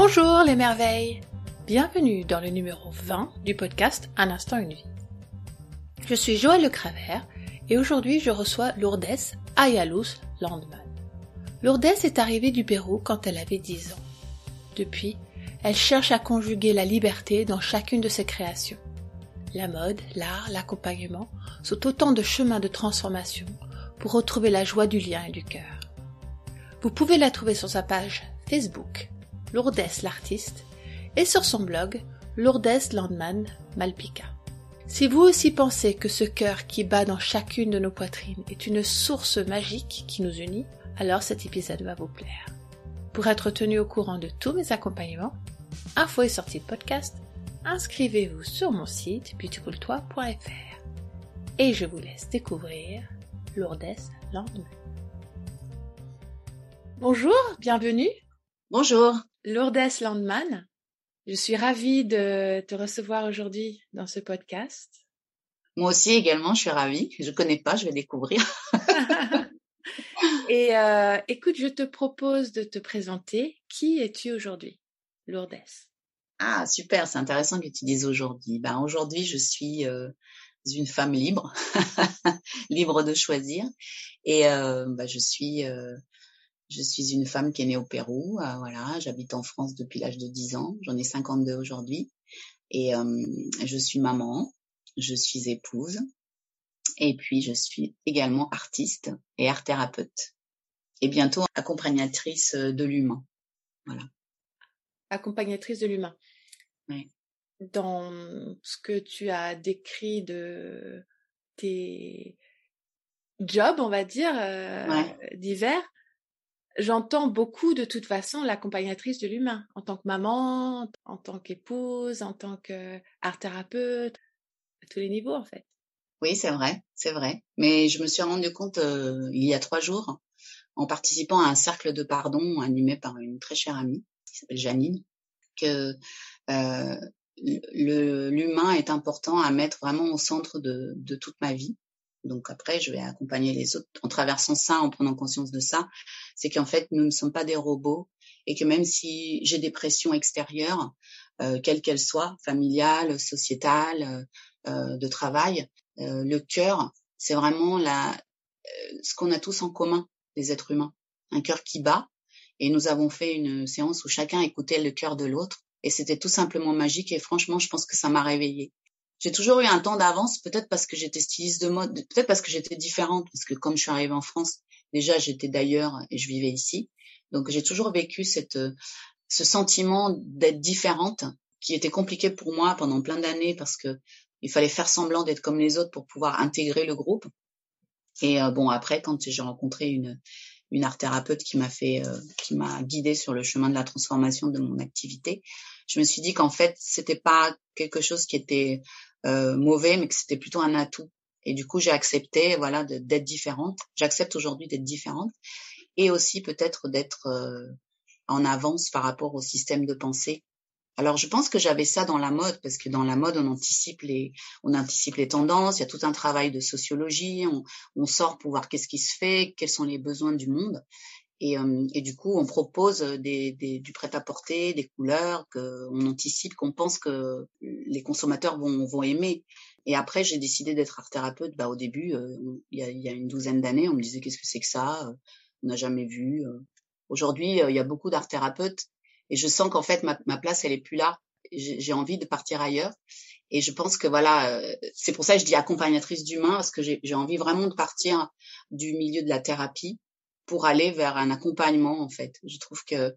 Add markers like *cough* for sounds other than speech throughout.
Bonjour les merveilles Bienvenue dans le numéro 20 du podcast Un instant une vie. Je suis Joël Le Cravert et aujourd'hui je reçois Lourdes Ayalus Landman. Lourdes est arrivée du Pérou quand elle avait 10 ans. Depuis, elle cherche à conjuguer la liberté dans chacune de ses créations. La mode, l'art, l'accompagnement sont autant de chemins de transformation pour retrouver la joie du lien et du cœur. Vous pouvez la trouver sur sa page Facebook, Lourdes l'artiste, et sur son blog, Lourdes Landman Malpica. Si vous aussi pensez que ce cœur qui bat dans chacune de nos poitrines est une source magique qui nous unit, alors cet épisode va vous plaire. Pour être tenu au courant de tous mes accompagnements, infos et sorties de podcast, inscrivez-vous sur mon site beautifultoi.fr. Et je vous laisse découvrir Lourdes Landman. Bonjour, bienvenue. Bonjour. Lourdes Landman. Je suis ravie de te recevoir aujourd'hui dans ce podcast. Moi aussi également, je suis ravie. Je connais pas, je vais découvrir. *laughs* *laughs* Et euh, écoute, je te propose de te présenter. Qui es-tu aujourd'hui, Lourdes? Ah super, c'est intéressant que tu dises aujourd'hui. Ben aujourd'hui, je suis euh, une femme libre, *laughs* libre de choisir, et euh, ben, je suis je suis une femme qui est née au Pérou. Euh, voilà, j'habite en France depuis l'âge de 10 ans. J'en ai 52 aujourd'hui, et euh, je suis maman, je suis épouse, et puis je suis également artiste et art thérapeute et bientôt accompagnatrice de l'humain. Voilà. Accompagnatrice de l'humain. Oui. Dans ce que tu as décrit de tes jobs, on va dire, euh, Ouais. divers, j'entends beaucoup de toute façon l'accompagnatrice de l'humain, en tant que maman, en tant qu'épouse, en tant qu'art thérapeute, à tous les niveaux en fait. Oui, c'est vrai, c'est vrai. Mais je me suis rendu compte euh, il y a trois jours, en participant à un cercle de pardon animé par une très chère amie qui s'appelle Janine, que euh, l'humain est important à mettre vraiment au centre de toute ma vie. Donc après, je vais accompagner les autres en traversant ça, en prenant conscience de ça. C'est qu'en fait, nous ne sommes pas des robots et que même si j'ai des pressions extérieures, euh, quelles qu'elles soient, familiales, sociétales, euh, de travail, euh, le cœur, c'est vraiment la, euh, ce qu'on a tous en commun, les êtres humains. Un cœur qui bat. Et nous avons fait une séance où chacun écoutait le cœur de l'autre. Et c'était tout simplement magique. Et franchement, je pense que ça m'a réveillée. J'ai toujours eu un temps d'avance, peut-être parce que j'étais styliste de mode, peut-être parce que j'étais différente, parce que comme je suis arrivée en France, déjà j'étais d'ailleurs et je vivais ici. Donc j'ai toujours vécu cette, euh, ce sentiment d'être différente, qui était compliqué pour moi pendant plein d'années parce que il fallait faire semblant d'être comme les autres pour pouvoir intégrer le groupe. Et euh, bon, après, quand j'ai rencontré une une art thérapeute qui m'a fait, euh, qui m'a guidée sur le chemin de la transformation de mon activité, je me suis dit qu'en fait, c'était pas quelque chose qui était euh, mauvais, mais que c'était plutôt un atout. Et du coup, j'ai accepté, voilà, d'être différente. J'accepte aujourd'hui d'être différente et aussi peut-être d'être euh, en avance par rapport au système de pensée alors, je pense que j'avais ça dans la mode, parce que dans la mode, on anticipe les, on anticipe les tendances. Il y a tout un travail de sociologie. On, on sort pour voir qu'est-ce qui se fait, quels sont les besoins du monde, et, euh, et du coup, on propose des, des- du prêt-à-porter, des couleurs qu'on anticipe, qu'on pense que les consommateurs vont, vont aimer. Et après, j'ai décidé d'être art thérapeute. Bah, au début, euh, il y, a, il y a une douzaine d'années, on me disait qu'est-ce que c'est que ça euh, On n'a jamais vu. euh. Aujourd'hui, euh, il y a beaucoup d'art thérapeutes et je sens qu'en fait ma, ma place elle est plus là. J'ai envie de partir ailleurs et je pense que voilà, euh, c'est pour ça que je dis accompagnatrice d'humain parce que j'ai envie vraiment de partir du milieu de la thérapie pour aller vers un accompagnement en fait. Je trouve que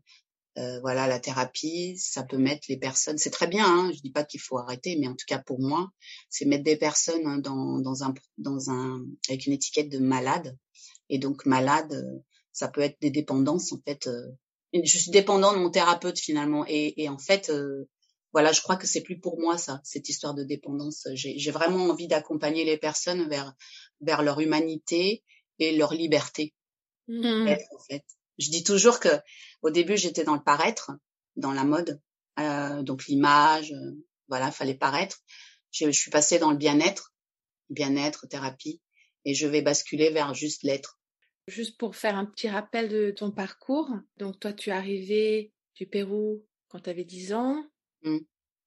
euh, voilà la thérapie, ça peut mettre les personnes. C'est très bien, hein, je dis pas qu'il faut arrêter, mais en tout cas pour moi, c'est mettre des personnes hein, dans dans un dans un avec une étiquette de malade et donc malade, euh, ça peut être des dépendances en fait. euh, je suis dépendant de mon thérapeute finalement et, et en fait euh, voilà je crois que c'est plus pour moi ça cette histoire de dépendance j'ai j'ai vraiment envie d'accompagner les personnes vers vers leur humanité et leur liberté D'être, en fait je dis toujours que au début j'étais dans le paraître dans la mode euh, donc l'image euh, voilà fallait paraître je, je suis passée dans le bien-être bien-être thérapie et je vais basculer vers juste l'être Juste pour faire un petit rappel de ton parcours. Donc toi, tu es arrivé du Pérou quand tu avais 10 ans. Mmh.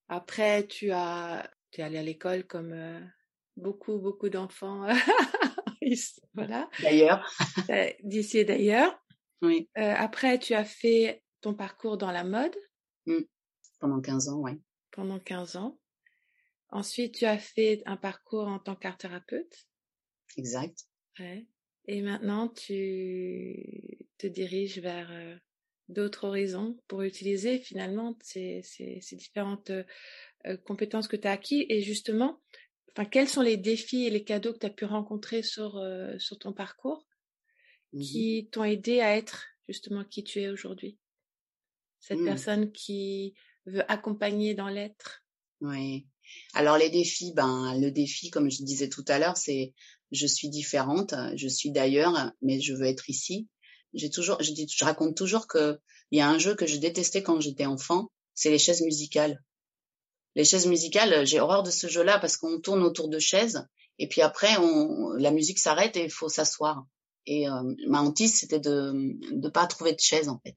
Après, tu as, es allé à l'école comme euh, beaucoup, beaucoup d'enfants. *laughs* *laughs* voilà. D'ailleurs. *laughs* Euh, d'ici et d'ailleurs. Oui. Euh, après, tu as fait ton parcours dans la mode. Mmh. Pendant 15 ans, oui. Pendant 15 ans. Ensuite, tu as fait un parcours en tant qu'art thérapeute. Exact. Ouais. Et maintenant, tu te diriges vers euh, d'autres horizons pour utiliser finalement ces, ces, ces différentes euh, compétences que tu as acquis. Et justement, enfin, quels sont les défis et les cadeaux que tu as pu rencontrer sur, euh, sur ton parcours Mmh qui t'ont aidé à être justement qui tu es aujourd'hui? Cette Mmh. personne qui veut accompagner dans l'être? Oui. Alors les défis, ben le défi, comme je disais tout à l'heure, c'est je suis différente, je suis d'ailleurs, mais je veux être ici. J'ai toujours, je dis, je raconte toujours que il y a un jeu que je détestais quand j'étais enfant, c'est les chaises musicales. Les chaises musicales, j'ai horreur de ce jeu-là parce qu'on tourne autour de chaises et puis après, on, la musique s'arrête et il faut s'asseoir. Et euh, ma hantise, c'était de de pas trouver de chaise en fait.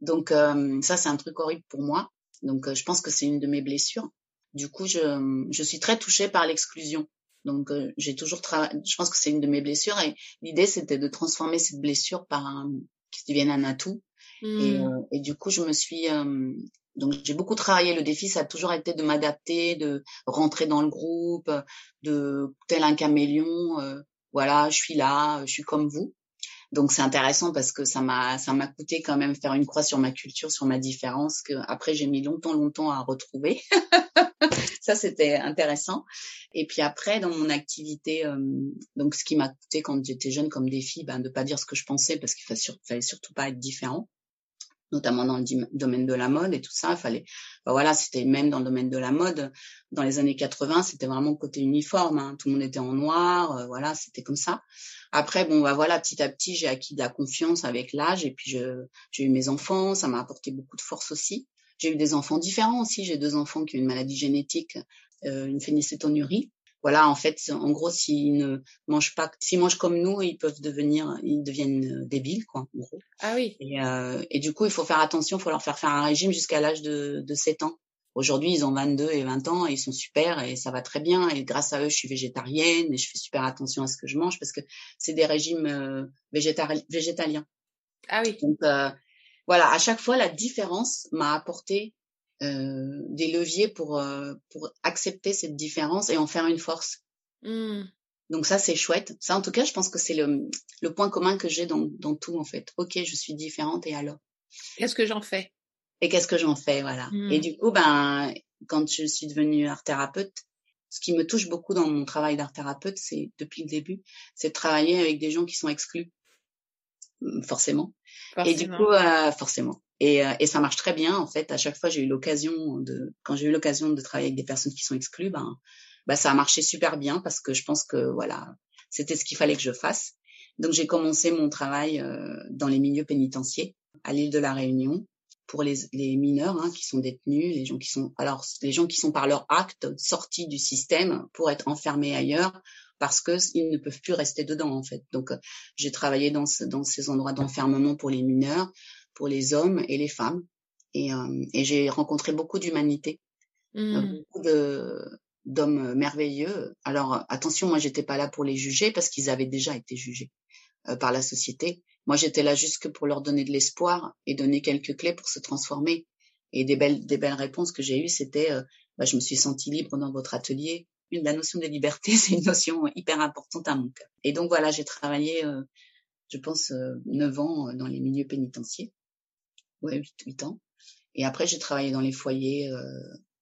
Donc euh, ça, c'est un truc horrible pour moi. Donc euh, je pense que c'est une de mes blessures. Du coup, je, je suis très touchée par l'exclusion. Donc euh, j'ai toujours travaillé. Je pense que c'est une de mes blessures et l'idée c'était de transformer cette blessure par un qui devienne un atout. Et, Mmh. euh, et du coup, je me suis euh, donc j'ai beaucoup travaillé. Le défi, ça a toujours été de m'adapter, de rentrer dans le groupe, de tel un caméléon. euh, voilà, je suis là, je suis comme vous. Donc c'est intéressant parce que ça m'a ça m'a coûté quand même faire une croix sur ma culture, sur ma différence que après j'ai mis longtemps longtemps à retrouver. *laughs* ça c'était intéressant. Et puis après dans mon activité euh, donc ce qui m'a coûté quand j'étais jeune comme défi ben de pas dire ce que je pensais parce qu'il fallait, fallait surtout pas être différent notamment dans le domaine de la mode et tout ça. Fallait, ben voilà, c'était même dans le domaine de la mode. Dans les années 80, c'était vraiment côté uniforme. hein. Tout le monde était en noir, euh, voilà, c'était comme ça. Après, bon, bah voilà, petit à petit, j'ai acquis de la confiance avec l'âge et puis j'ai eu mes enfants. Ça m'a apporté beaucoup de force aussi. J'ai eu des enfants différents aussi. J'ai deux enfants qui ont une maladie génétique, euh, une phénylcétonurie. Voilà, en fait, en gros, s'ils ne mangent pas, s'ils mangent comme nous, ils peuvent devenir, ils deviennent euh, débiles, quoi, en gros. Ah oui. Et, euh, et du coup, il faut faire attention, il faut leur faire faire un régime jusqu'à l'âge de, de 7 ans. Aujourd'hui, ils ont 22 et 20 ans et ils sont super et ça va très bien. Et grâce à eux, je suis végétarienne et je fais super attention à ce que je mange parce que c'est des régimes euh, végétari- végétaliens. Ah oui. Donc euh, voilà, à chaque fois, la différence m'a apporté euh, des leviers pour euh, pour accepter cette différence et en faire une force. Mmh. Donc ça, c'est chouette. Ça, en tout cas, je pense que c'est le, le point commun que j'ai dans, dans tout en fait. Ok, je suis différente et alors? Qu'est-ce que j'en fais? Et qu'est-ce que j'en fais? Voilà Mm. et du coup ben quand je suis devenue art thérapeute ce qui me touche beaucoup dans mon travail d'art thérapeute c'est depuis le début c'est de travailler avec des gens qui sont exclus Mm, forcément, et du Forcément. coup euh, forcément et, euh, et ça marche très bien en fait. À chaque fois j'ai eu l'occasion de quand j'ai eu l'occasion de travailler avec des personnes qui sont exclues ben ben ça a marché super bien parce que je pense que voilà c'était ce qu'il fallait que je fasse. Donc j'ai commencé mon travail euh, dans les milieux pénitentiaires à l'île de la Réunion pour les, les mineurs hein, qui sont détenus, les gens qui sont alors les gens qui sont par leur acte sortis du système pour être enfermés ailleurs parce que ils ne peuvent plus rester dedans en fait. Donc euh, j'ai travaillé dans ce, dans ces endroits d'enfermement pour les mineurs, pour les hommes et les femmes et, euh, et j'ai rencontré beaucoup d'humanité, euh, Mmh. beaucoup de d'hommes merveilleux. Alors attention, moi j'étais pas là pour les juger parce qu'ils avaient déjà été jugés euh, par la société. Moi, j'étais là juste que pour leur donner de l'espoir et donner quelques clés pour se transformer. Et des belles, des belles réponses que j'ai eues, c'était, euh, bah, je me suis sentie libre dans votre atelier. Une, la notion de liberté, *laughs* c'est une notion hyper importante à mon cœur. Et donc voilà, j'ai travaillé, euh, je pense, euh, 9 ans dans les milieux pénitentiaires. Ouais, 8, 8 ans. Et après, j'ai travaillé dans les foyers euh,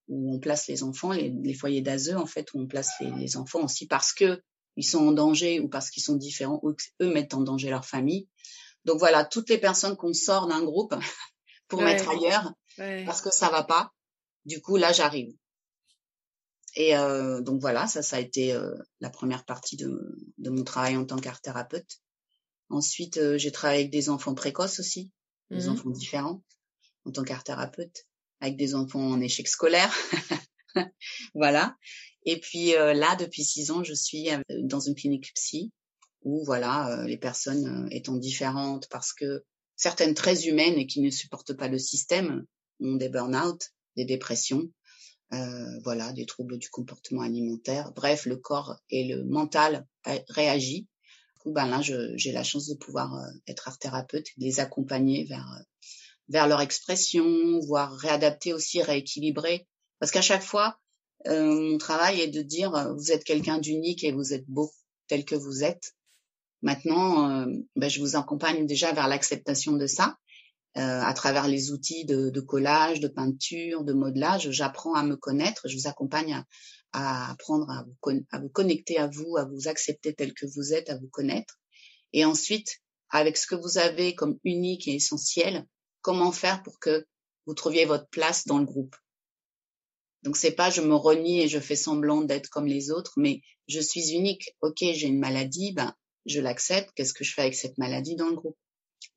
où on place les enfants, les, les foyers d'ASE, en fait, où on place les, les enfants aussi parce que ils sont en danger ou parce qu'ils sont différents ou qu'eux mettent en danger leur famille. Donc voilà, toutes les personnes qu'on sort d'un groupe *laughs* pour Ouais. mettre ailleurs Ouais. parce que ça va pas. Du coup, là, j'arrive. Et euh, donc voilà, ça, ça a été euh, la première partie de, de mon travail en tant qu'art thérapeute. Ensuite, euh, j'ai travaillé avec des enfants précoces aussi, des Mhm. enfants différents en tant qu'art thérapeute, avec des enfants en échec scolaire. *laughs* voilà. Et puis euh, là, depuis six ans, je suis euh, dans une clinique psy où voilà, euh, les personnes euh, étant différentes parce que certaines très humaines et qui ne supportent pas le système ont des burn-out, des dépressions, euh, voilà, des troubles du comportement alimentaire. Bref, le corps et le mental réagissent. Coup, ben là, j'ai la chance de pouvoir euh, être art thérapeute, les accompagner vers euh, vers leur expression, voire réadapter aussi, rééquilibrer. Parce qu'à chaque fois, euh, mon travail est de dire euh, vous êtes quelqu'un d'unique et vous êtes beau tel que vous êtes. Maintenant, euh, ben, je vous accompagne déjà vers l'acceptation de ça. Euh, à travers les outils de, de, collage, de peinture, de modelage, j'apprends à me connaître, je vous accompagne à, à apprendre à vous, à vous connecter à vous, à vous accepter tel que vous êtes, à vous connaître. Et ensuite, avec ce que vous avez comme unique et essentiel, comment faire pour que vous trouviez votre place dans le groupe? Donc c'est pas je me renie et je fais semblant d'être comme les autres, mais je suis unique. Ok, j'ai une maladie, ben je l'accepte. Qu'est-ce que je fais avec cette maladie dans le groupe?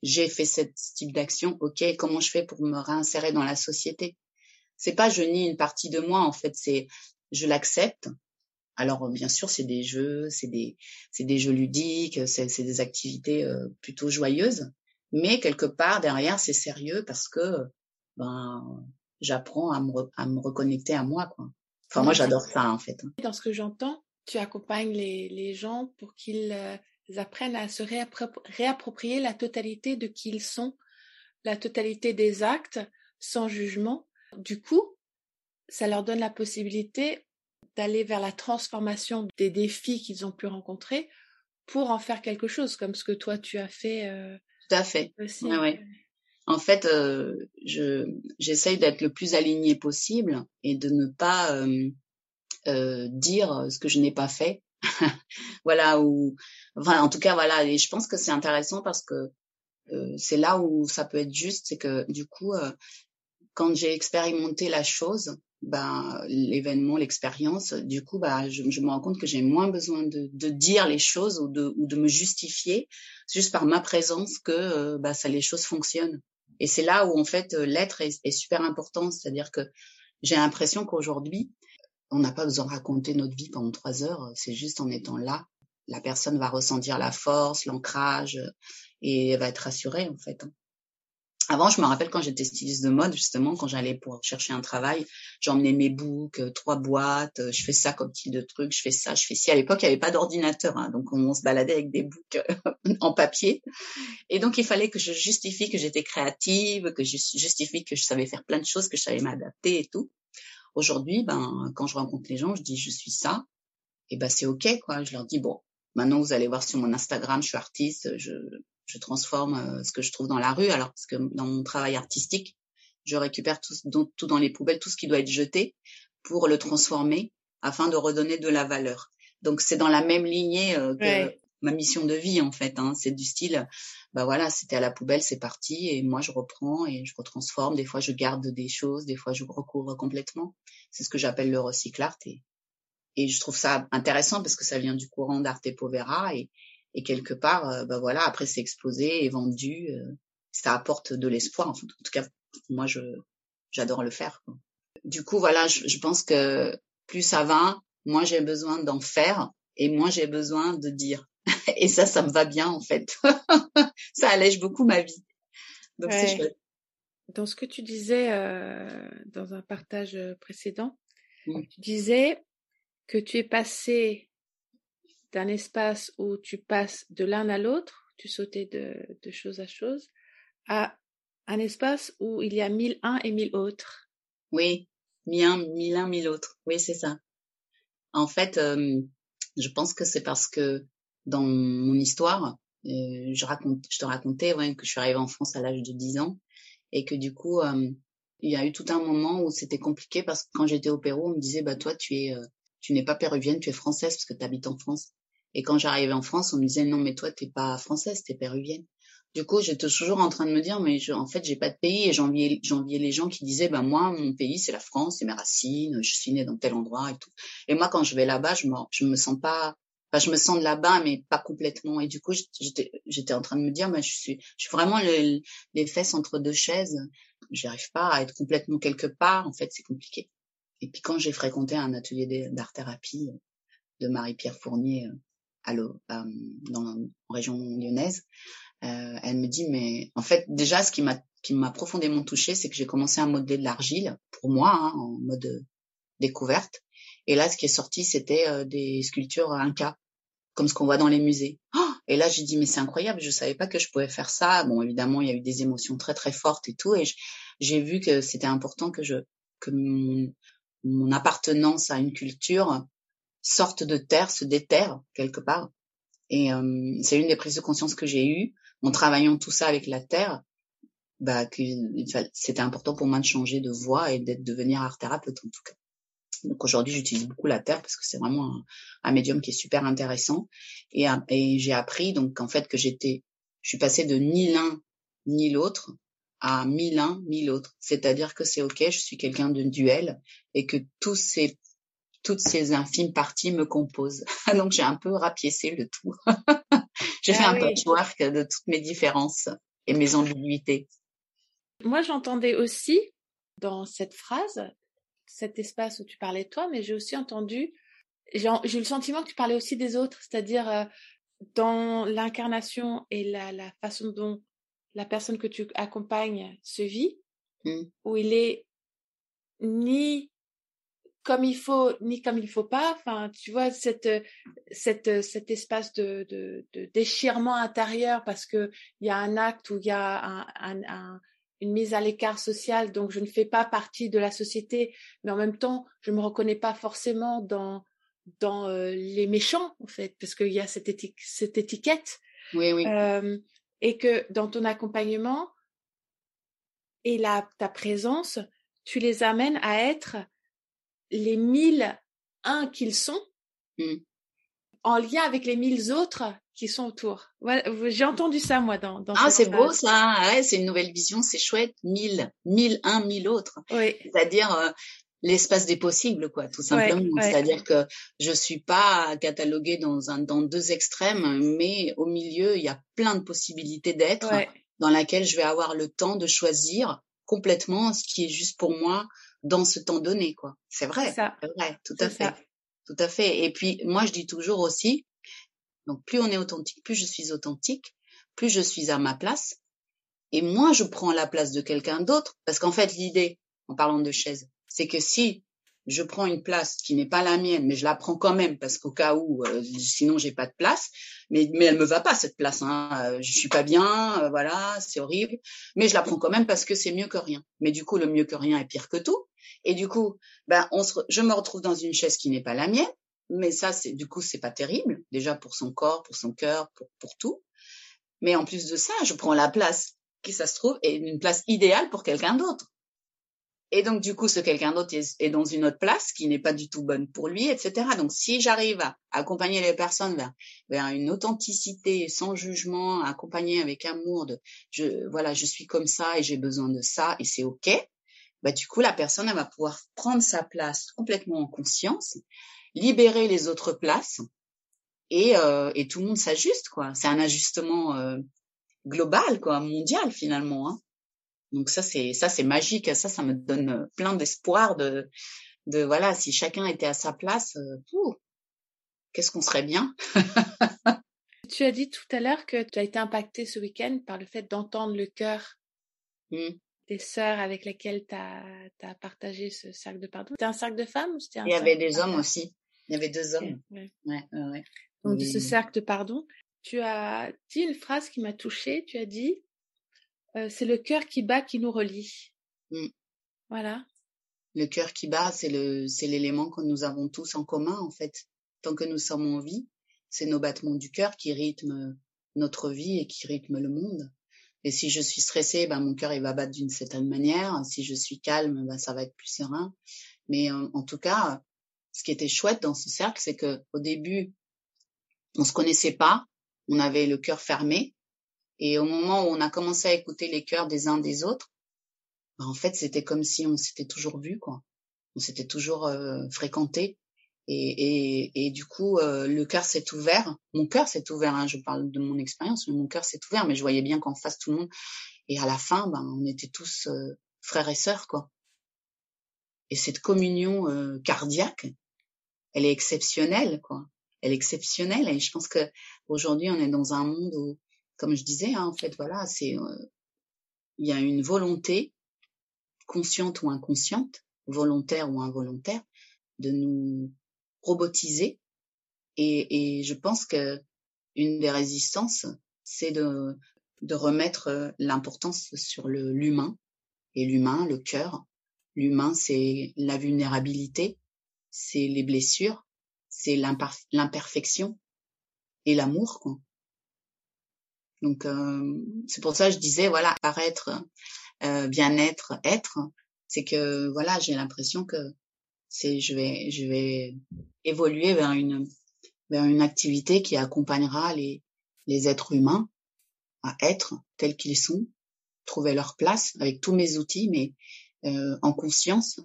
J'ai fait ce type d'action, ok, comment je fais pour me réinsérer dans la société? C'est pas je nie une partie de moi, en fait, c'est je l'accepte. Alors bien sûr, c'est des jeux, c'est des c'est des jeux ludiques, c'est des activités euh, plutôt joyeuses, mais quelque part derrière c'est sérieux parce que ben j'apprends à me à me reconnecter à moi quoi. Enfin moi j'adore ça en fait. Hein. Dans ce que j'entends, tu accompagnes les les gens pour qu'ils euh, apprennent à se réapproprier la totalité de qui ils sont, la totalité des actes, sans jugement. Du coup, ça leur donne la possibilité d'aller vers la transformation des défis qu'ils ont pu rencontrer pour en faire quelque chose, comme ce que toi tu as fait. Euh, Tout à fait. Aussi. Ouais, En fait, euh, je j'essaye d'être le plus aligné possible et de ne pas euh, euh dire ce que je n'ai pas fait *laughs* voilà ou enfin en tout cas voilà et je pense que c'est intéressant parce que euh, c'est là où ça peut être juste c'est que du coup euh, quand j'ai expérimenté la chose ben l'événement l'expérience du coup bah je, je, me rends compte que j'ai moins besoin de, de, dire les choses ou de, ou de me justifier juste par ma présence que euh, bah ça les choses fonctionnent et c'est là où en fait l'être est, est super important c'est-à-dire que j'ai l'impression qu'aujourd'hui on n'a pas besoin de raconter notre vie pendant trois heures. C'est juste en étant là, la personne va ressentir la force, l'ancrage et elle va être rassurée en fait. Avant, je me rappelle quand j'étais styliste de mode, justement, quand j'allais pour chercher un travail, j'emmenais mes books, euh, trois boîtes, euh, je fais ça comme type de truc, je fais ça, je fais ci. À l'époque, il n'y avait pas d'ordinateur, hein, donc on, se baladait avec des books euh, *laughs* en papier. Et donc, il fallait que je justifie que j'étais créative, que je justifie que je savais faire plein de choses, que je savais m'adapter et tout. Aujourd'hui, ben, quand je rencontre les gens, je dis je suis ça, et ben c'est ok quoi. Je leur dis bon, maintenant vous allez voir sur mon Instagram, je suis artiste, je, je transforme euh, ce que je trouve dans la rue. Alors parce que dans mon travail artistique, je récupère tout, tout dans les poubelles, tout ce qui doit être jeté pour le transformer afin de redonner de la valeur. Donc c'est dans la même lignée euh, que ma mission de vie en fait. Hein. C'est du style, bah voilà, c'était à la poubelle, c'est parti, et moi je reprends et je retransforme. Des fois je garde des choses, des fois je recouvre complètement. C'est ce que j'appelle le recycle art et, et je trouve ça intéressant parce que ça vient du courant d'Arte Povera et, et quelque part, euh, bah voilà, après c'est exposé et vendu, euh, ça apporte de l'espoir. En, en tout cas, moi je j'adore le faire. Quoi. Du coup, voilà, je, je pense que plus ça va, moins j'ai besoin d'en faire et moins j'ai besoin de dire. *laughs* et ça, ça me va bien en fait. *laughs* ça allège beaucoup ma vie. Donc c'est chouette. Dans ce que tu disais euh, dans un partage euh, précédent, mmh. tu disais que tu es passé d'un espace où tu passes de l'un à l'autre, tu sautais de, de chose à chose, à un espace où il y a mille uns et mille autres. Oui, mille un, mille un, mille autres. Oui, c'est ça. En fait, euh, je pense que c'est parce que dans mon histoire, euh, je te racontais que je suis arrivée en France à l'âge de 10 ans et que du coup, euh, il y a eu tout un moment où c'était compliqué parce que quand j'étais au Pérou, on me disait bah toi tu es, tu n'es pas péruvienne, tu es française parce que tu habites en France. Et quand j'arrivais en France, on me disait non mais toi t'es pas française, t'es péruvienne. Du coup, j'étais toujours en train de me dire mais je, en fait j'ai pas de pays et j'enviais les gens qui disaient bah moi mon pays c'est la France, c'est mes racines, je suis née dans tel endroit et tout. Et moi quand je vais là-bas, je me je me sens pas Enfin, je me sens de là-bas, mais pas complètement. Et du coup, j'étais, en train de me dire, mais je suis, je suis vraiment les, fesses entre deux chaises. J'arrive pas à être complètement quelque part. En fait, c'est compliqué. Et puis quand j'ai fréquenté un atelier d'art-thérapie de Marie-Pierre Fournier euh, à l'eau, dans en région lyonnaise, euh, elle me dit, mais en fait, déjà, ce qui m'a qui m'a profondément touchée, c'est que j'ai commencé à modeler de l'argile pour moi, hein, en mode découverte. Et là, ce qui est sorti, c'était des sculptures Inca, comme ce qu'on voit dans les musées. Oh et là, j'ai dit, mais c'est incroyable, je savais pas que je pouvais faire ça. Bon, évidemment, il y a eu des émotions très, très fortes et tout. Et j'ai vu que c'était important que je, que mon, mon appartenance à une culture sorte de terre, se déterre quelque part. Et euh, c'est une des prises de conscience que j'ai eues en travaillant tout ça avec la terre, bah, que c'était important pour moi de changer de voie et d'être devenir art thérapeute en tout cas. Donc aujourd'hui, j'utilise beaucoup la terre parce que c'est vraiment un, médium qui est super intéressant. Et, et j'ai appris donc en fait que j'étais, je suis passée de ni l'un ni l'autre à mille l'un ni l'autre. C'est-à-dire que c'est ok, je suis quelqu'un de duel et que tous ces toutes ces infimes parties me composent. *laughs* donc j'ai un peu rapiécé le tout. *laughs* j'ai fait ah un patchwork de toutes mes différences et mes ambiguïtés. Moi, j'entendais aussi dans cette phrase cet espace où tu parlais de toi, mais j'ai aussi entendu, j'ai eu le sentiment que tu parlais aussi des autres, c'est-à-dire euh, dans l'incarnation et la, la, façon dont la personne que tu accompagnes se vit, mmh. où il est ni comme il faut ni comme il faut pas enfin tu vois cette cette cet espace de, de, de déchirement intérieur parce que il y a un acte où il y a un, un, un, une mise à l'écart social, donc je ne fais pas partie de la société, mais en même temps, je me reconnais pas forcément dans dans euh, les méchants en fait, parce qu'il y a cette, cette étiquette. Oui, oui. Euh, et que dans ton accompagnement et la ta présence, tu les amènes à être les mille uns qu'ils sont, mmh. en lien avec les mille autres qui sont autour. j'ai entendu ça moi dans. dans ah, c'est beau ça. Ouais, c'est une nouvelle vision, c'est chouette. Mille, mille, un, mille autres. Oui. C'est-à-dire euh, l'espace des possibles, quoi, tout simplement. C'est-à-dire que je suis pas cataloguée dans un, dans deux extrêmes, mais au milieu, il y a plein de possibilités d'être dans laquelle je vais avoir le temps de choisir complètement ce qui est juste pour moi dans ce temps donné, quoi. C'est vrai. C'est vrai, tout à fait. Tout à fait. Et puis, moi, je dis toujours aussi, donc plus on est authentique, plus je suis authentique, plus je suis à ma place, et moins je prends la place de quelqu'un d'autre. Parce qu'en fait, l'idée, en parlant de chaise, c'est que si je prends une place qui n'est pas la mienne, mais je la prends quand même parce qu'au cas où, euh, sinon j'ai pas de place. Mais mais elle me va pas cette place. Hein. Euh, je suis pas bien, euh, voilà, c'est horrible. Mais je la prends quand même parce que c'est mieux que rien. Mais du coup, le mieux que rien est pire que tout. Et du coup, ben on se, je me retrouve dans une chaise qui n'est pas la mienne mais ça, c'est du coup, c'est pas terrible, déjà pour son corps, pour son cœur, pour, pour tout. Mais en plus de ça, je prends la place qui, ça se trouve, est une place idéale pour quelqu'un d'autre. Et donc, du coup, ce quelqu'un d'autre est, dans une autre place qui n'est pas du tout bonne pour lui, etc. Donc, si j'arrive à accompagner les personnes vers, une authenticité sans jugement, accompagner avec amour de, je, voilà, je suis comme ça et j'ai besoin de ça et c'est OK, bah, du coup, la personne, elle va pouvoir prendre sa place complètement en conscience libérer les autres places et, euh, et tout le monde s'ajuste quoi. C'est un ajustement euh, global quoi, mondial finalement. Hein. Donc ça c'est ça c'est magique. Ça ça me donne euh, plein d'espoir de de voilà si chacun était à sa place, qu'est-ce qu'on serait bien? *laughs* tu as dit tout à l'heure que tu as été impacté ce week-end par le fait d'entendre le cœur mmh. des sœurs avec lesquelles tu as, as, partagé ce cercle de pardon. C'était un cercle de femmes ou c'était Il y avait des hommes aussi. Il y avait deux hommes. Ouais. Ouais, ouais, Donc, de ce cercle de pardon, tu as dit une phrase qui m'a touchée. Tu as dit euh, C'est le cœur qui bat qui nous relie. Mm. Voilà. Le cœur qui bat, c'est le, c'est l'élément que nous avons tous en commun, en fait. Tant que nous sommes en vie, c'est nos battements du cœur qui rythment notre vie et qui rythment le monde. Et si je suis stressée, ben mon cœur il va battre d'une certaine manière. Si je suis calme, ben ça va être plus serein. Mais euh, en tout cas, ce qui était chouette dans ce cercle, c'est que au début, on se connaissait pas, on avait le cœur fermé, et au moment où on a commencé à écouter les cœurs des uns des autres, bah, en fait, c'était comme si on s'était toujours vu, quoi. On s'était toujours euh, fréquenté, et, et, et, du coup, euh, le cœur s'est ouvert. Mon cœur s'est ouvert. Hein, je parle de mon expérience, mais mon cœur s'est ouvert. Mais je voyais bien qu'en face tout le monde, et à la fin, ben, on était tous euh, frères et sœurs, quoi. Et cette communion cardiaque, elle est exceptionnelle, quoi. Elle est exceptionnelle. Et je pense que aujourd'hui, on est dans un monde où, comme je disais, hein, en fait, voilà, c'est, euh, il y a une volonté consciente ou inconsciente, volontaire ou involontaire, de nous robotiser. Et, et je pense que une des résistances, c'est de, remettre l'importance sur l'humain et l'humain, le cœur. L'humain, c'est la vulnérabilité, c'est les blessures, c'est l'imperfection et l'amour. Donc euh, c'est pour ça que je disais voilà paraître, euh, bien-être, être, c'est que voilà j'ai l'impression que c'est je vais je vais évoluer vers une vers une activité qui accompagnera les les êtres humains à être tels qu'ils sont, trouver leur place avec tous mes outils, mais euh, en conscience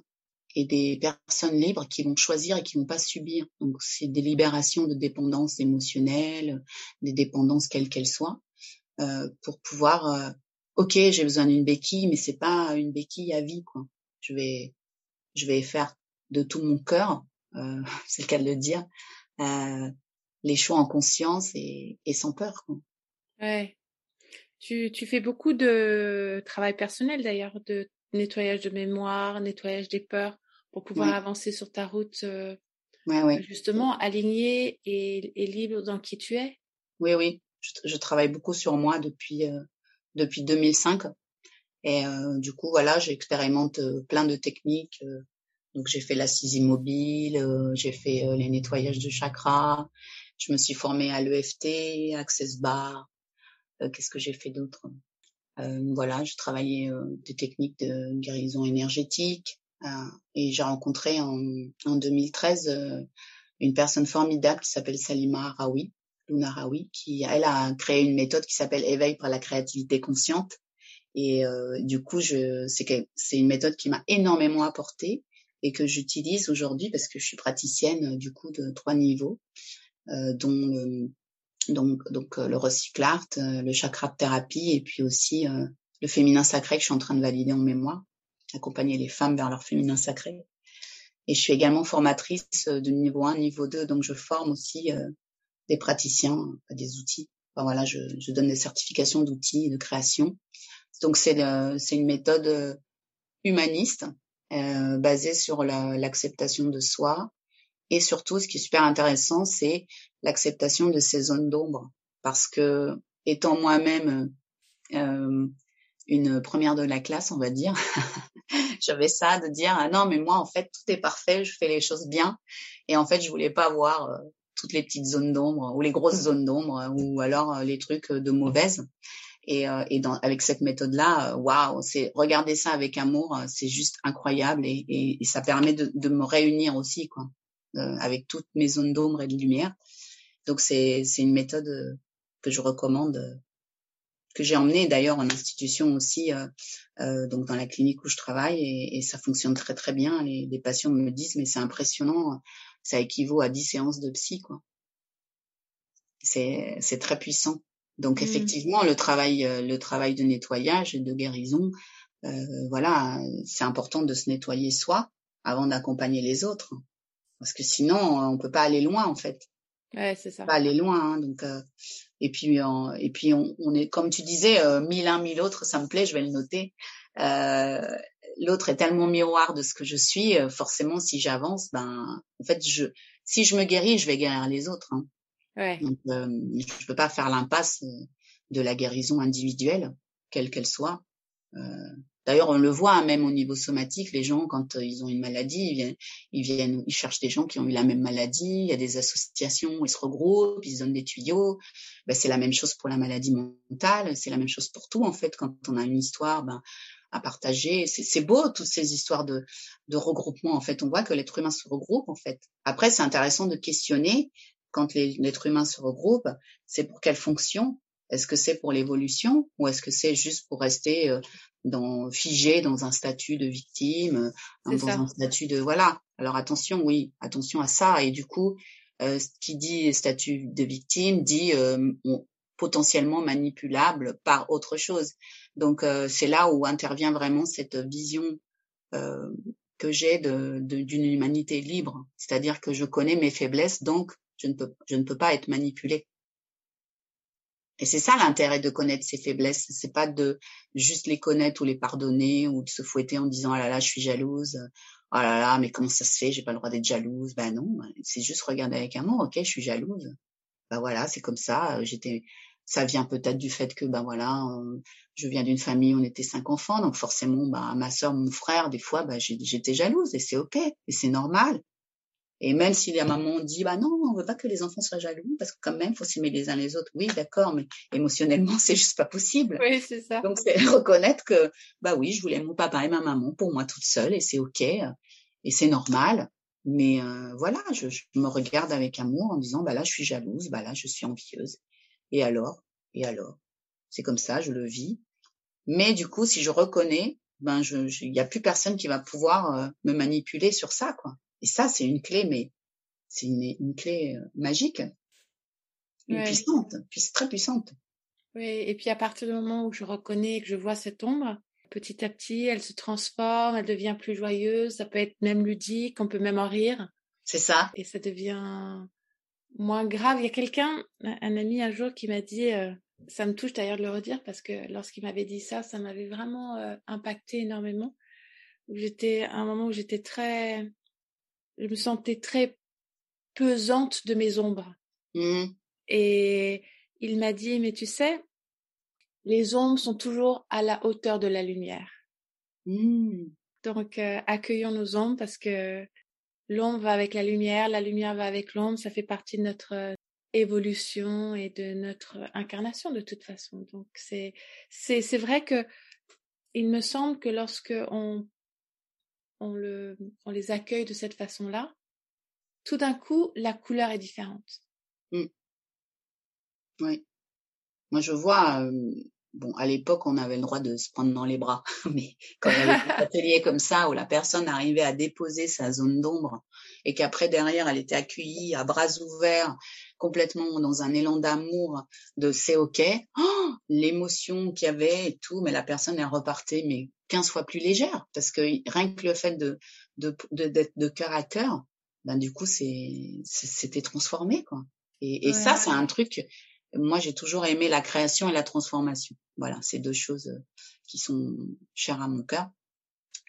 et des personnes libres qui vont choisir et qui vont pas subir. Donc c'est des libérations de dépendance émotionnelle, des dépendances quelles qu'elles soient, pour pouvoir. Euh, ok, j'ai besoin d'une béquille, mais c'est pas une béquille à vie quoi. Je vais, je vais faire de tout mon cœur, euh, *laughs* c'est le cas de le dire, euh, les choix en conscience et, et sans peur. Quoi. Ouais. Tu, tu fais beaucoup de travail personnel d'ailleurs, de nettoyage de mémoire, nettoyage des peurs pour pouvoir avancer sur ta route euh, ouais, ouais. justement alignée et, et, libre dans qui tu es? Oui, oui. Je, travaille beaucoup sur moi depuis euh, depuis 2005 et euh, du coup voilà, j'expérimente euh, plein de techniques. Euh, donc j'ai fait l'assise immobile, j'ai fait les nettoyages de chakras, je me suis formée à l'EFT, Access Bar, euh, qu'est-ce que j'ai fait d'autre? Euh, Voilà, je travaillais euh, des techniques de guérison énergétique et j'ai rencontré en, en 2013 une personne formidable qui s'appelle Salima Raoui, Luna Raoui, qui elle a créé une méthode qui s'appelle éveil par la créativité consciente. Et euh, du coup, c'est, une méthode qui m'a énormément apporté et que j'utilise aujourd'hui parce que je suis praticienne du coup de trois niveaux, euh, dont le, donc donc euh, le recyclart, euh, le chakra thérapie et puis aussi euh, le féminin sacré que je suis en train de valider en mémoire, accompagner les femmes vers leur féminin sacré. Et je suis également formatrice de niveau 1, niveau 2, donc je forme aussi des praticiens, des outils. Enfin, voilà, je, je donne des certifications d'outils de création. Donc c'est c'est une méthode humaniste euh, basée sur l'acceptation de soi, et surtout, ce qui est super intéressant, c'est l'acceptation de ces zones d'ombre. Parce que, étant moi-même euh, une première de la classe, on va dire, *laughs* j'avais ça de dire ah non mais moi en fait tout est parfait, je fais les choses bien et en fait je voulais pas voir euh, toutes les petites zones d'ombre ou les grosses zones d'ombre ou alors euh, les trucs de mauvaise. Et, euh, et dans, avec cette méthode-là, waouh, c'est regarder ça avec amour, c'est juste incroyable et, et, et, ça permet de, de me réunir aussi quoi. Euh, avec toutes mes zones d'ombre et de lumière. Donc c'est c'est une méthode euh, que je recommande, euh, que j'ai emmenée d'ailleurs en institution aussi, euh, donc dans la clinique où je travaille et, et ça fonctionne très très bien. Les, les patients me disent mais c'est impressionnant, ça équivaut à 10 séances de psy quoi. C'est c'est très puissant. Donc mmh. effectivement le travail le travail de nettoyage et de guérison, euh, voilà, c'est important de se nettoyer soi avant d'accompagner les autres parce que sinon on peut pas aller loin en fait. Ouais, c'est ça. Pas aller loin, hein, donc euh, et puis et puis on, on, est comme tu disais euh, mille un mille autres, ça me plaît, je vais le noter. Euh, L'autre est tellement miroir de ce que je suis, euh, forcément si j'avance, ben en fait je si je me guéris, je vais guérir les autres. Hein. Ouais. Donc euh, je peux pas faire l'impasse de la guérison individuelle, quelle qu'elle soit. Euh, D'ailleurs, on le voit hein, même au niveau somatique, les gens quand euh, ils ont une maladie, ils viennent, ils viennent, ils cherchent des gens qui ont eu la même maladie. Il y a des associations, ils se regroupent, ils donnent des tuyaux. Ben, c'est la même chose pour la maladie mentale, c'est la même chose pour tout en fait. Quand on a une histoire, ben, à partager, c'est beau toutes ces histoires de, de regroupement. En fait, on voit que l'être humain se regroupe en fait. Après, c'est intéressant de questionner quand l'être humain se regroupe, c'est pour quelle fonction? Est-ce que c'est pour l'évolution ou est-ce que c'est juste pour rester euh, dans, figé dans un statut de victime, euh, dans un statut de voilà. Alors attention, oui, attention à ça. Et du coup, euh, qui dit statut de victime dit euh, potentiellement manipulable par autre chose. Donc euh, c'est là où intervient vraiment cette vision euh, que j'ai de, d'une humanité libre, c'est-à-dire que je connais mes faiblesses, donc je ne peux je ne peux pas être manipulée. Et c'est ça l'intérêt de connaître ses faiblesses. C'est pas de juste les connaître ou les pardonner ou de se fouetter en disant ah là là je suis jalouse. Oh là là mais comment ça se fait J'ai pas le droit d'être jalouse. Ben non, c'est juste regarder avec amour. Ok, je suis jalouse. Ben voilà, c'est comme ça. J'étais. Ça vient peut-être du fait que ben voilà, je viens d'une famille où on était cinq enfants, donc forcément, ben ma soeur, mon frère, des fois, ben j'étais jalouse et c'est ok et c'est normal. Et même si la maman dit, bah non, on veut pas que les enfants soient jaloux, parce que quand même, faut s'aimer les uns les autres. Oui, d'accord, mais émotionnellement, *laughs* c'est juste pas possible. Oui, c'est ça. Donc, c'est *laughs* reconnaître que, bah oui, je voulais mon papa et ma maman pour moi toute seule, et c'est ok, et c'est normal. Mais euh, voilà, je, je, me regarde avec amour en disant, bah là, je suis jalouse, bah là, je suis envieuse. Et alors? Et alors? C'est comme ça, je le vis. Mais du coup, si je reconnais, ben, je, il y a plus personne qui va pouvoir euh, me manipuler sur ça, quoi. Et ça, c'est une clé, mais c'est une, une, clé euh, magique, une puissante, très puissante. Oui, et puis à partir du moment où je reconnais que je vois cette ombre, petit à petit, elle se transforme, elle devient plus joyeuse, ça peut être même ludique, on peut même en rire. C'est ça. Et ça devient moins grave. Il y a quelqu'un, un ami un jour qui m'a dit, euh, ça me touche d'ailleurs de le redire parce que lorsqu'il m'avait dit ça, ça m'avait vraiment euh, impacté énormément. J'étais à un moment où j'étais très je me sentais très pesante de mes ombres. Mmh. Et il m'a dit, mais tu sais, les ombres sont toujours à la hauteur de la lumière. Mmh. Donc, euh, accueillons nos ombres parce que l'ombre va avec la lumière, la lumière va avec l'ombre, ça fait partie de notre euh, évolution et de notre incarnation de toute façon. Donc, c'est, c'est, c'est vrai que il me semble que lorsque on on, le, on les accueille de cette façon-là, tout d'un coup, la couleur est différente. Mmh. Oui. Moi, je vois, euh, bon, à l'époque, on avait le droit de se prendre dans les bras, *laughs* mais quand il y avait des ateliers comme ça où la personne arrivait à déposer sa zone d'ombre et qu'après, derrière, elle était accueillie à bras ouverts, complètement dans un élan d'amour, de c'est ok, oh, l'émotion qu'il y avait et tout, mais la personne, elle repartait, mais 15 fois plus légère parce que rien que le fait de d'être de, de, cœur à cœur, ben du coup c'est c'était transformé quoi. Et, et ça c'est un truc. Moi j'ai toujours aimé la création et la transformation. Voilà, c'est deux choses euh, qui sont chères à mon cœur.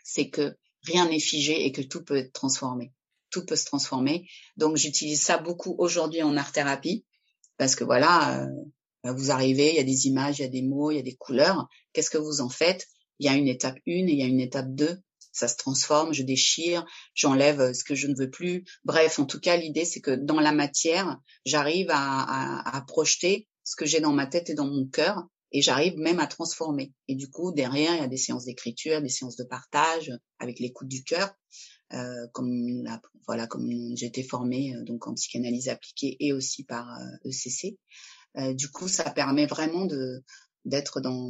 C'est que rien n'est figé et que tout peut être transformé. Tout peut se transformer. Donc j'utilise ça beaucoup aujourd'hui en art thérapie parce que voilà, euh, vous arrivez, il y a des images, il y a des mots, il y a des couleurs. Qu'est-ce que vous en faites? Il y a une étape 1 et il y a une étape 2. Ça se transforme, je déchire, j'enlève euh, ce que je ne veux plus. Bref, en tout cas, l'idée, c'est que dans la matière, j'arrive à, à, projeter ce que j'ai dans ma tête et dans mon cœur et j'arrive même à transformer. Et du coup, derrière, il y a des séances d'écriture, des séances de partage avec l'écoute du cœur, euh, comme voilà, comme j'ai été formée euh, donc en psychanalyse appliquée et aussi par ECC. Euh, du coup, ça permet vraiment de d'être dans,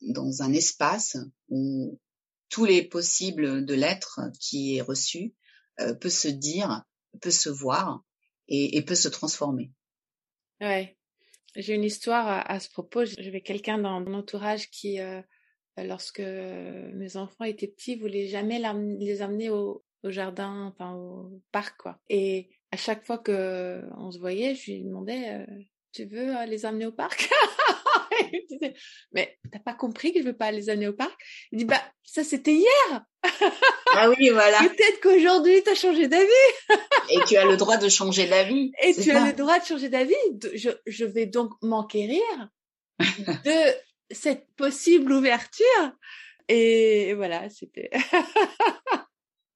dans un espace où tous les possibles de l'être qui est reçu euh, peut se dire, peut se voir et, et peut se transformer. Ouais. J'ai une histoire à, ce propos. J'avais quelqu'un dans mon entourage qui, euh, lorsque mes enfants étaient petits, voulait jamais les amener au, jardin, enfin au parc, quoi. Et à chaque fois que on se voyait, je lui demandais, euh, tu veux euh, les amener au parc *laughs* *laughs* mais t'as pas compris que je veux pas les amener au parc? Il dit bah ça c'était hier. *laughs* ah oui voilà. Peut-être qu'aujourd'hui tu as changé d'avis. Et tu as le droit de changer d'avis. Et tu as le droit de changer d'avis. Je, je vais donc m'enquérir *laughs* de cette possible ouverture. Et voilà, c'était.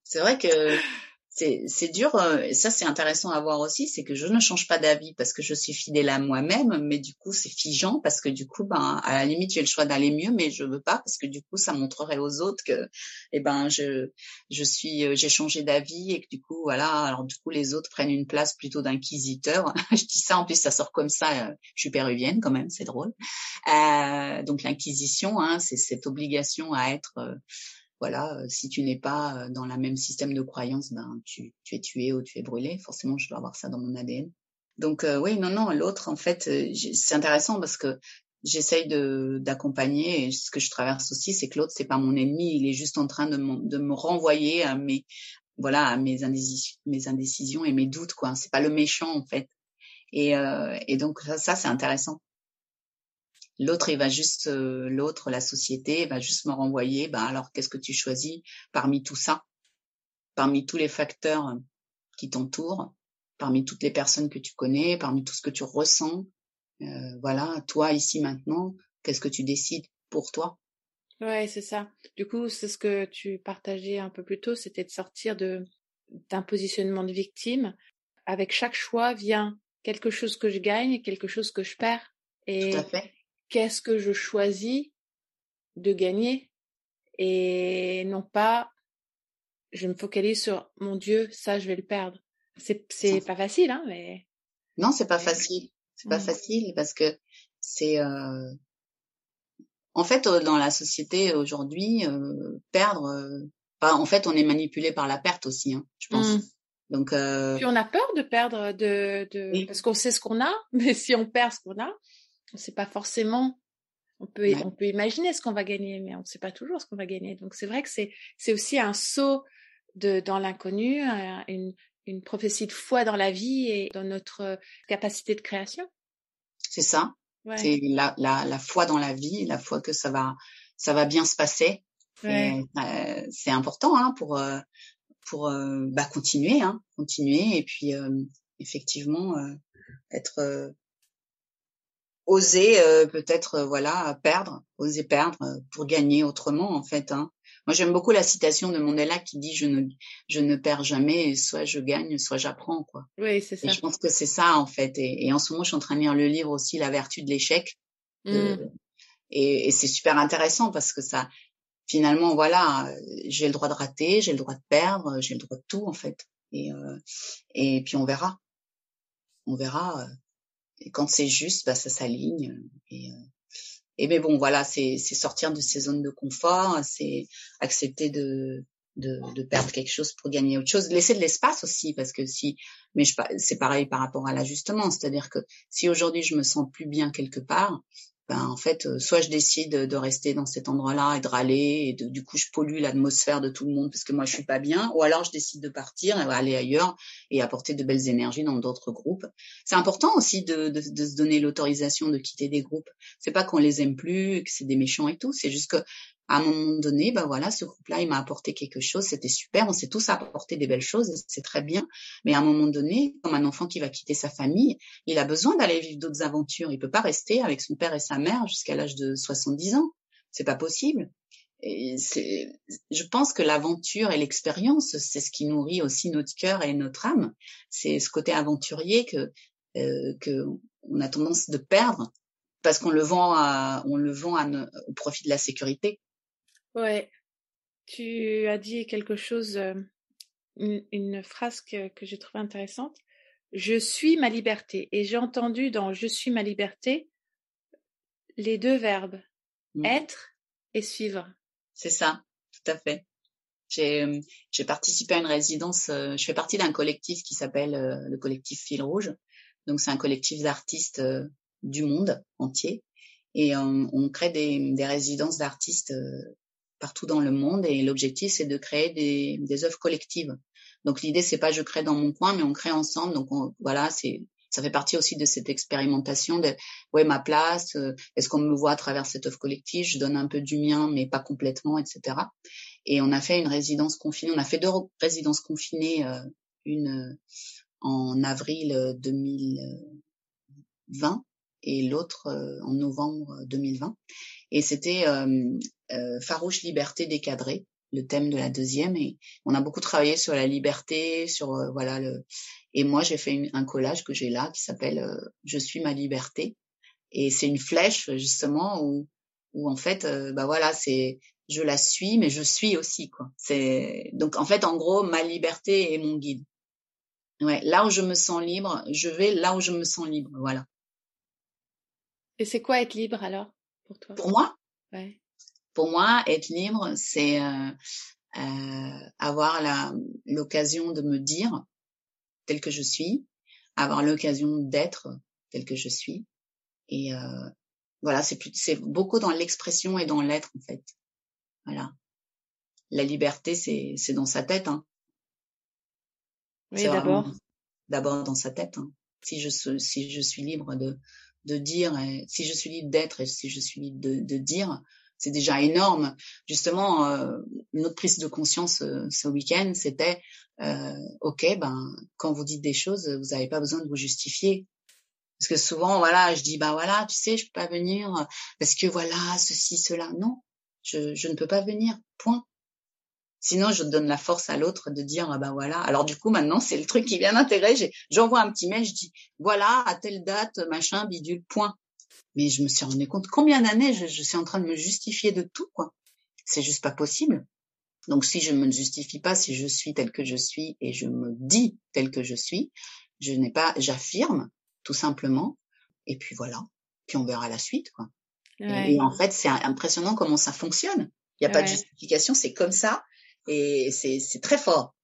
c'est vrai que c'est dur. Euh, ça, c'est intéressant à voir aussi, c'est que je ne change pas d'avis parce que je suis fidèle à moi-même, mais du coup, c'est figeant parce que du coup, ben, à la limite, j'ai le choix d'aller mieux, mais je veux pas parce que du coup, ça montrerait aux autres que, eh ben, je, je suis, euh, j'ai changé d'avis et que du coup, voilà. Alors du coup, les autres prennent une place plutôt d'inquisiteur. *laughs* je dis ça en plus, ça sort comme ça. Euh, je suis péruvienne quand même, c'est drôle. Euh, donc l'inquisition, hein, c'est cette obligation à être voilà, euh, si tu n'es pas euh, dans le même système de croyance, ben tu, es tué ou tu es brûlé. Forcément, je dois avoir ça dans mon ADN. Donc euh, oui, non, non, l'autre, en fait, c'est intéressant parce que j'essaye d'accompagner. Ce que je traverse aussi, c'est que l'autre, c'est pas mon ennemi. Il est juste en train de, me renvoyer à mes voilà mes, indécisions, mes indécisions et mes doutes. quoi. C'est pas le méchant en fait. Et, et donc ça c'est intéressant L'autre, il va juste, euh, l'autre, la société, va juste me renvoyer. Ben alors, qu'est-ce que tu choisis parmi tout ça, parmi tous les facteurs qui t'entourent, parmi toutes les personnes que tu connais, parmi tout ce que tu ressens. Euh, voilà, toi ici maintenant, qu'est-ce que tu décides pour toi? Ouais, c'est ça. Du coup, c'est ce que tu partageais un peu plus tôt, c'était de sortir de d'un positionnement de victime. Avec chaque choix vient quelque chose que je gagne et quelque chose que je perds. Et qu'est-ce que je choisis de gagner et non pas je me focalise sur mon Dieu, ça je vais le perdre. C'est c'est pas facile hein mais Non, c'est pas facile. C'est pas mmh. facile parce que c'est euh... en fait dans la société aujourd'hui euh, perdre euh, en fait on est manipulé par la perte aussi hein, je pense. Mmh. Donc euh... Puis on a peur de perdre de, de... parce qu'on sait ce qu'on a, *laughs* mais si on perd ce qu'on a, on sait pas forcément. On peut on peut imaginer ce qu'on va gagner, mais on ne sait pas toujours ce qu'on va gagner. Donc c'est vrai que c'est c'est aussi un saut de dans l'inconnu, une une prophétie de foi dans la vie et dans notre capacité de création. C'est ça. Ouais. C'est la, la, la foi dans la vie, la foi que ça va ça va bien se passer. Ouais. Euh, c'est important hein, pour euh, pour euh, bah, continuer, hein, continuer et puis euh, effectivement euh, être oser peut-être voilà perdre, oser perdre pour gagner autrement en fait. Hein. Moi j'aime beaucoup la citation de Mandela qui dit je ne je ne perds jamais, soit je gagne, soit j'apprends quoi. Oui c'est ça. Et je pense que c'est ça en fait. Et, et, en ce moment je suis en train de lire le livre aussi La vertu de l'échec. Mmh. Et, et c'est super intéressant parce que ça finalement, voilà, j'ai le droit de rater, j'ai le droit de perdre, j'ai le droit de tout en fait. Et euh, et puis on verra, on verra. Et quand c'est juste, bah ça s'aligne. Et euh, et mais bon, voilà, c'est sortir de ces zones de confort, c'est accepter de de, de perdre quelque chose pour gagner autre chose, laisser de l'espace aussi parce que si, mais c'est pareil par rapport à l'ajustement, c'est-à-dire que si aujourd'hui je me sens plus bien quelque part, ben en fait euh, soit je décide de rester dans cet endroit-là et de râler et de, du coup je pollue l'atmosphère de tout le monde parce que moi je suis pas bien ou alors je décide de partir et aller ailleurs et apporter de belles énergies dans d'autres groupes. C'est important aussi de, de, de se donner l'autorisation de quitter des groupes. C'est pas qu'on les aime plus, que c'est des méchants et tout, c'est juste que à un moment donné, ben voilà, ce groupe-là, il m'a apporté quelque chose, c'était super, on s'est tous apporté des belles choses, c'est très bien. Mais à un moment donné, comme un enfant qui va quitter sa famille, il a besoin d'aller vivre d'autres aventures. Il peut pas rester avec son père et sa mère jusqu'à l'âge de 70 ans. C'est pas possible. Et je pense que l'aventure et l'expérience, c'est ce qui nourrit aussi notre cœur et notre âme. C'est ce côté aventurier que euh, que on a tendance de perdre parce qu'on le vend à, on le vend à, au profit de la sécurité. Ouais. Tu as dit quelque chose, euh, une, une, phrase que, que j'ai trouvée intéressante. Je suis ma liberté. Et j'ai entendu dans Je suis ma liberté les deux verbes mmh. être et suivre. C'est ça, tout à fait. J'ai, j'ai participé à une résidence, euh, je fais partie d'un collectif qui s'appelle le collectif Fil Rouge. Donc c'est un collectif d'artistes du monde entier. Et on, on crée des, des résidences d'artistes partout dans le monde et l'objectif c'est de créer des, des œuvres collectives. Donc l'idée c'est pas je crée dans mon coin mais on crée ensemble. Donc voilà, c'est ça fait partie aussi de cette expérimentation de ouais ma place, euh, est-ce qu'on me voit à travers cette œuvre collective, je donne un peu du mien mais pas complètement, etc. Et on a fait une résidence confinée, on a fait deux résidences confinées, euh, une euh, en avril 2020 et l'autre en novembre 2020. Et c'était euh, farouche liberté décadrée, le thème de la deuxième. Et on a beaucoup travaillé sur la liberté, sur euh, voilà le. Et moi, j'ai fait un collage que j'ai là qui s'appelle euh, Je suis ma liberté. Et c'est une flèche justement où où en fait, bah voilà, c'est je la suis, mais je suis aussi quoi. C'est donc en fait, en gros, ma liberté est mon guide. Ouais, là où je me sens libre, je vais là où je me sens libre. Voilà. Et c'est quoi être libre alors pour toi? Pour moi? Ouais. Pour moi, être libre, c'est euh, euh, avoir l'occasion de me dire tel que je suis, avoir l'occasion d'être tel que je suis. Et euh, voilà, c'est c'est beaucoup dans l'expression et dans l'être en fait. Voilà. La liberté, c'est c'est dans sa tête. Hein. Oui, d'abord. D'abord dans sa tête. Hein. Si je si je suis libre de de dire, si je suis libre d'être et si je suis libre de, de dire, c'est déjà énorme. Justement, euh, une autre prise de conscience euh, ce week-end, c'était euh, ok, ben quand vous dites des choses, vous n'avez pas besoin de vous justifier. Parce que souvent, voilà, je dis bah voilà, tu sais, je peux pas venir parce que voilà, ceci, cela. Non, je, je ne peux pas venir. Point. Sinon, je donne la force à l'autre de dire ah bah voilà. Alors du coup, maintenant, c'est le truc qui vient d'intégrer. J'envoie un petit mail, je dis voilà à telle date, machin, bidule, point. Mais je me suis rendu compte combien d'années je, je, suis en train de me justifier de tout, quoi. C'est juste pas possible. Donc si je me justifie pas, si je suis tel que je suis et je me dis tel que je suis, je n'ai pas, j'affirme tout simplement. Et puis voilà. Puis on verra la suite, quoi. Et, en fait, c'est impressionnant comment ça fonctionne. Il n'y a pas de justification, c'est comme ça et c'est très fort.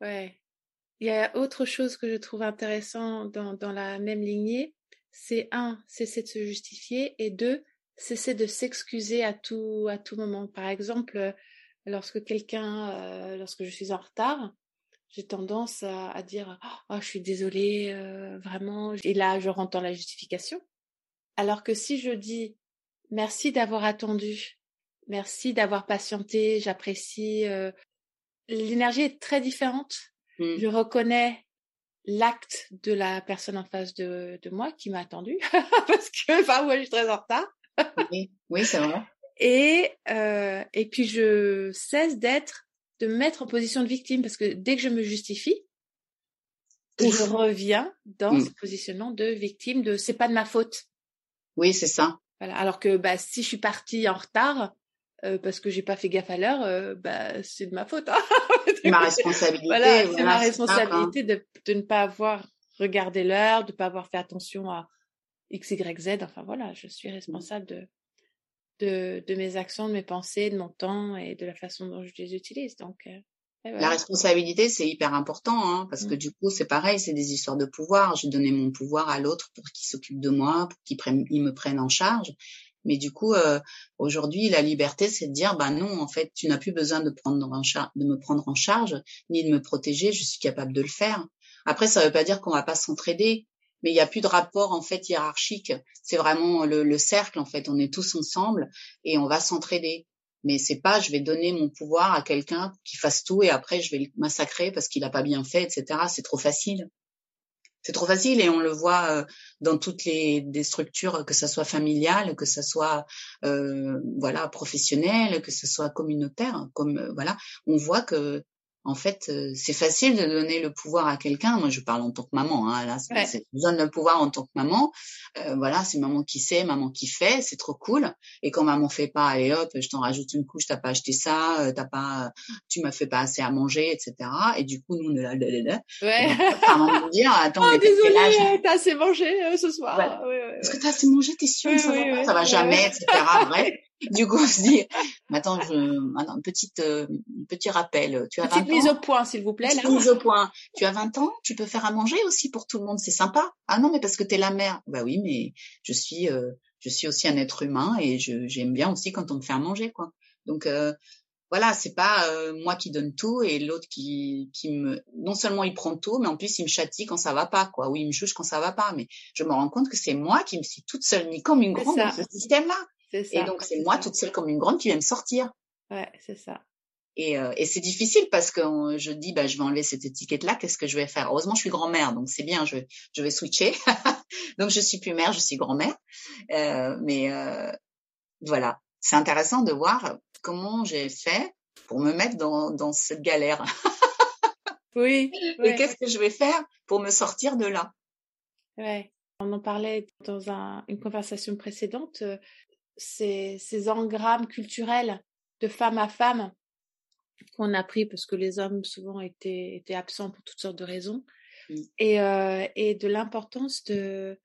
Ouais. Il y a autre chose que je trouve intéressant dans, dans la même lignée, c'est un, cesser de se justifier et deux, cesser de s'excuser à tout, à tout moment. Par exemple, lorsque quelqu'un, euh, lorsque je suis en retard, j'ai tendance à, dire oh, je suis désolée, euh, vraiment. Et là, je rentre dans la justification. Alors que si je dis merci d'avoir attendu, merci d'avoir patienté, j'apprécie, euh, l'énergie est très différente. Mmh. Je reconnais l'acte de la personne en face de, de moi qui m'a attendu *laughs* parce que enfin moi je suis très en retard. oui, oui c'est vrai. Et euh, et puis je cesse d'être de me mettre en position de victime parce que dès que je me justifie, je reviens dans mmh. ce positionnement de victime de c'est pas de ma faute. Oui, c'est ça. Voilà. Alors que bah si je suis partie en retard, euh, parce que j'ai pas fait gaffe à l'heure, euh, bah c'est de ma faute. Hein *laughs* c'est ma responsabilité. Voilà, c'est ma responsabilité de, de ne pas avoir regardé l'heure, de ne pas avoir fait attention à X, Y, Z. Enfin voilà, je suis mmh. responsable de, de, de mes actions, de mes pensées, de mon temps et de la façon dont je les utilise. Donc euh, La responsabilité, c'est hyper important, hein, parce que mmh. du coup, c'est pareil, c'est des histoires de pouvoir. J'ai donné mon pouvoir à l'autre pour qu'il s'occupe de moi, pour qu'il me prenne en charge. Mais du coup, euh, aujourd'hui, la liberté, c'est de dire, bah non, en fait, tu n'as plus besoin de prendre de me prendre en charge, ni de me protéger. Je suis capable de le faire. Après, ça ne veut pas dire qu'on va pas s'entraider, mais il n'y a plus de rapport en fait hiérarchique. C'est vraiment le, le, cercle en fait. On est tous ensemble et on va s'entraider. Mais c'est pas, je vais donner mon pouvoir à quelqu'un qui fasse tout et après je vais le massacrer parce qu'il n'a pas bien fait, etc. C'est trop facile c'est trop facile et on le voit euh, dans toutes les structures, que ce soit familiale, que ce soit euh, voilà professionnelle, que ce soit communautaire, comme euh, voilà, on voit que en fait, euh, c'est facile de donner le pouvoir à quelqu'un. Moi, je parle en tant que maman. Hein, là, c'est donne le pouvoir en tant que maman. Euh, voilà, c'est maman qui sait, maman qui fait. C'est trop cool. Et quand maman fait pas, allez hop, je t'en rajoute une couche. T'as pas acheté ça. Euh, t'as pas, tu m'as fait pas assez à manger, etc. Et du coup, nous, on là, là, là, Ouais. À *laughs* dire, attends, oh, désolé, t'as assez mangé ce soir. Ouais. Ouais, Est-ce que t'as assez mangé T'es sûre ça, va, ça va jamais, etc. Bref. *laughs* du coup, on se dit, attends, je, attends, petite, euh, petit rappel. Tu as petite mise au point, s'il vous plaît. Petite mise au point. Tu as 20 ans, tu peux faire à manger aussi pour tout le monde, c'est sympa. Ah non, mais parce que t'es la mère. Bah oui, mais je suis, euh, je suis aussi un être humain et j'aime bien aussi quand on me fait à manger, quoi. Donc euh, voilà, c'est pas euh, moi qui donne tout et l'autre qui, qui me, non seulement il prend tout, mais en plus il me châtie quand ça va pas, quoi, ou il me juge quand ça va pas. Mais je me rends compte que c'est moi qui me suis toute seule mis comme une grande dans ce système-là. Et donc, c'est moi toute seule comme une grande qui vient me sortir. Ouais, c'est ça. Et, euh, et c'est difficile parce que je dis, bah, je vais enlever cette étiquette-là, qu'est-ce que je vais faire? Heureusement, je suis grand-mère, donc c'est bien, je, je vais switcher. *laughs* donc, je suis plus mère, je suis grand-mère. Euh, mais euh, voilà, c'est intéressant de voir comment j'ai fait pour me mettre dans, dans cette galère. *laughs* oui. *laughs* Et qu'est-ce que je vais faire pour me sortir de là? Ouais. On en parlait dans un, une conversation précédente. Ces, ces engrammes culturels de femme à femme qu'on a pris parce que les hommes souvent étaient, étaient absents pour toutes sortes de raisons mmh. et, euh, et de l'importance de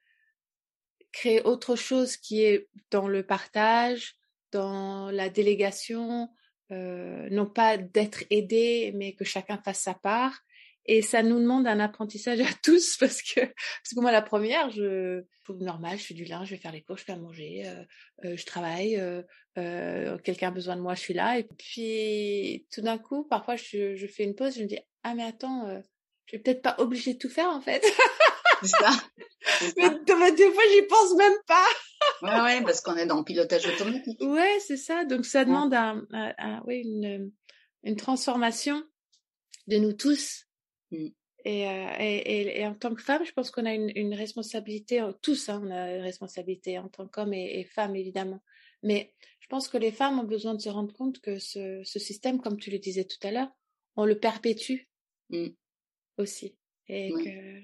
créer autre chose qui est dans le partage, dans la délégation, euh, non pas d'être aidé, mais que chacun fasse sa part et ça nous demande un apprentissage à tous *laughs* parce que, parce que moi, la première, je trouve normal, je fais du linge, je vais faire les courses, je fais à manger, euh, euh, je travaille, euh, quelqu'un a besoin de moi, je suis là. Et puis, tout d'un coup, parfois, je, je, fais une pause, je me dis, ah mais attends, je vais peut-être pas obligée de tout faire en fait. *laughs* c'est ça. Mais des fois, j'y pense même pas. *laughs* ouais, ouais, parce qu'on est dans le pilotage automatique. Ouais, c'est ça. Donc, ça demande un, oui, une, une transformation de nous tous. Mm. Et, euh, et, et, en tant que femme, je pense qu'on a une, une responsabilité, euh, tous, hein, on a une responsabilité en tant qu'homme et, femme, évidemment. Mais je pense que les femmes ont besoin de se rendre compte que ce, ce système, comme tu le disais tout à l'heure, on le perpétue mm. aussi. Et que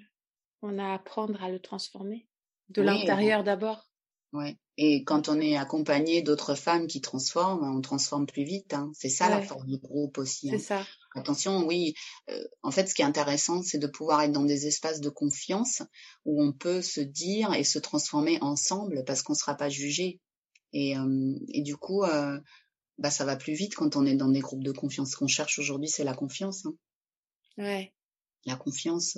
on a à apprendre à le transformer. De l'intérieur d'abord. Ouais. Et quand on est accompagné d'autres femmes qui transforment, on transforme plus vite. Hein. C'est ça la force du groupe aussi. C'est hein. ça. Attention, oui. Euh, en fait, ce qui est intéressant, c'est de pouvoir être dans des espaces de confiance où on peut se dire et se transformer ensemble parce qu'on ne sera pas jugé. Et, euh, et du coup, euh, bah, ça va plus vite quand on est dans des groupes de confiance. Ce qu'on cherche aujourd'hui, c'est la confiance. Hein. Ouais. La confiance,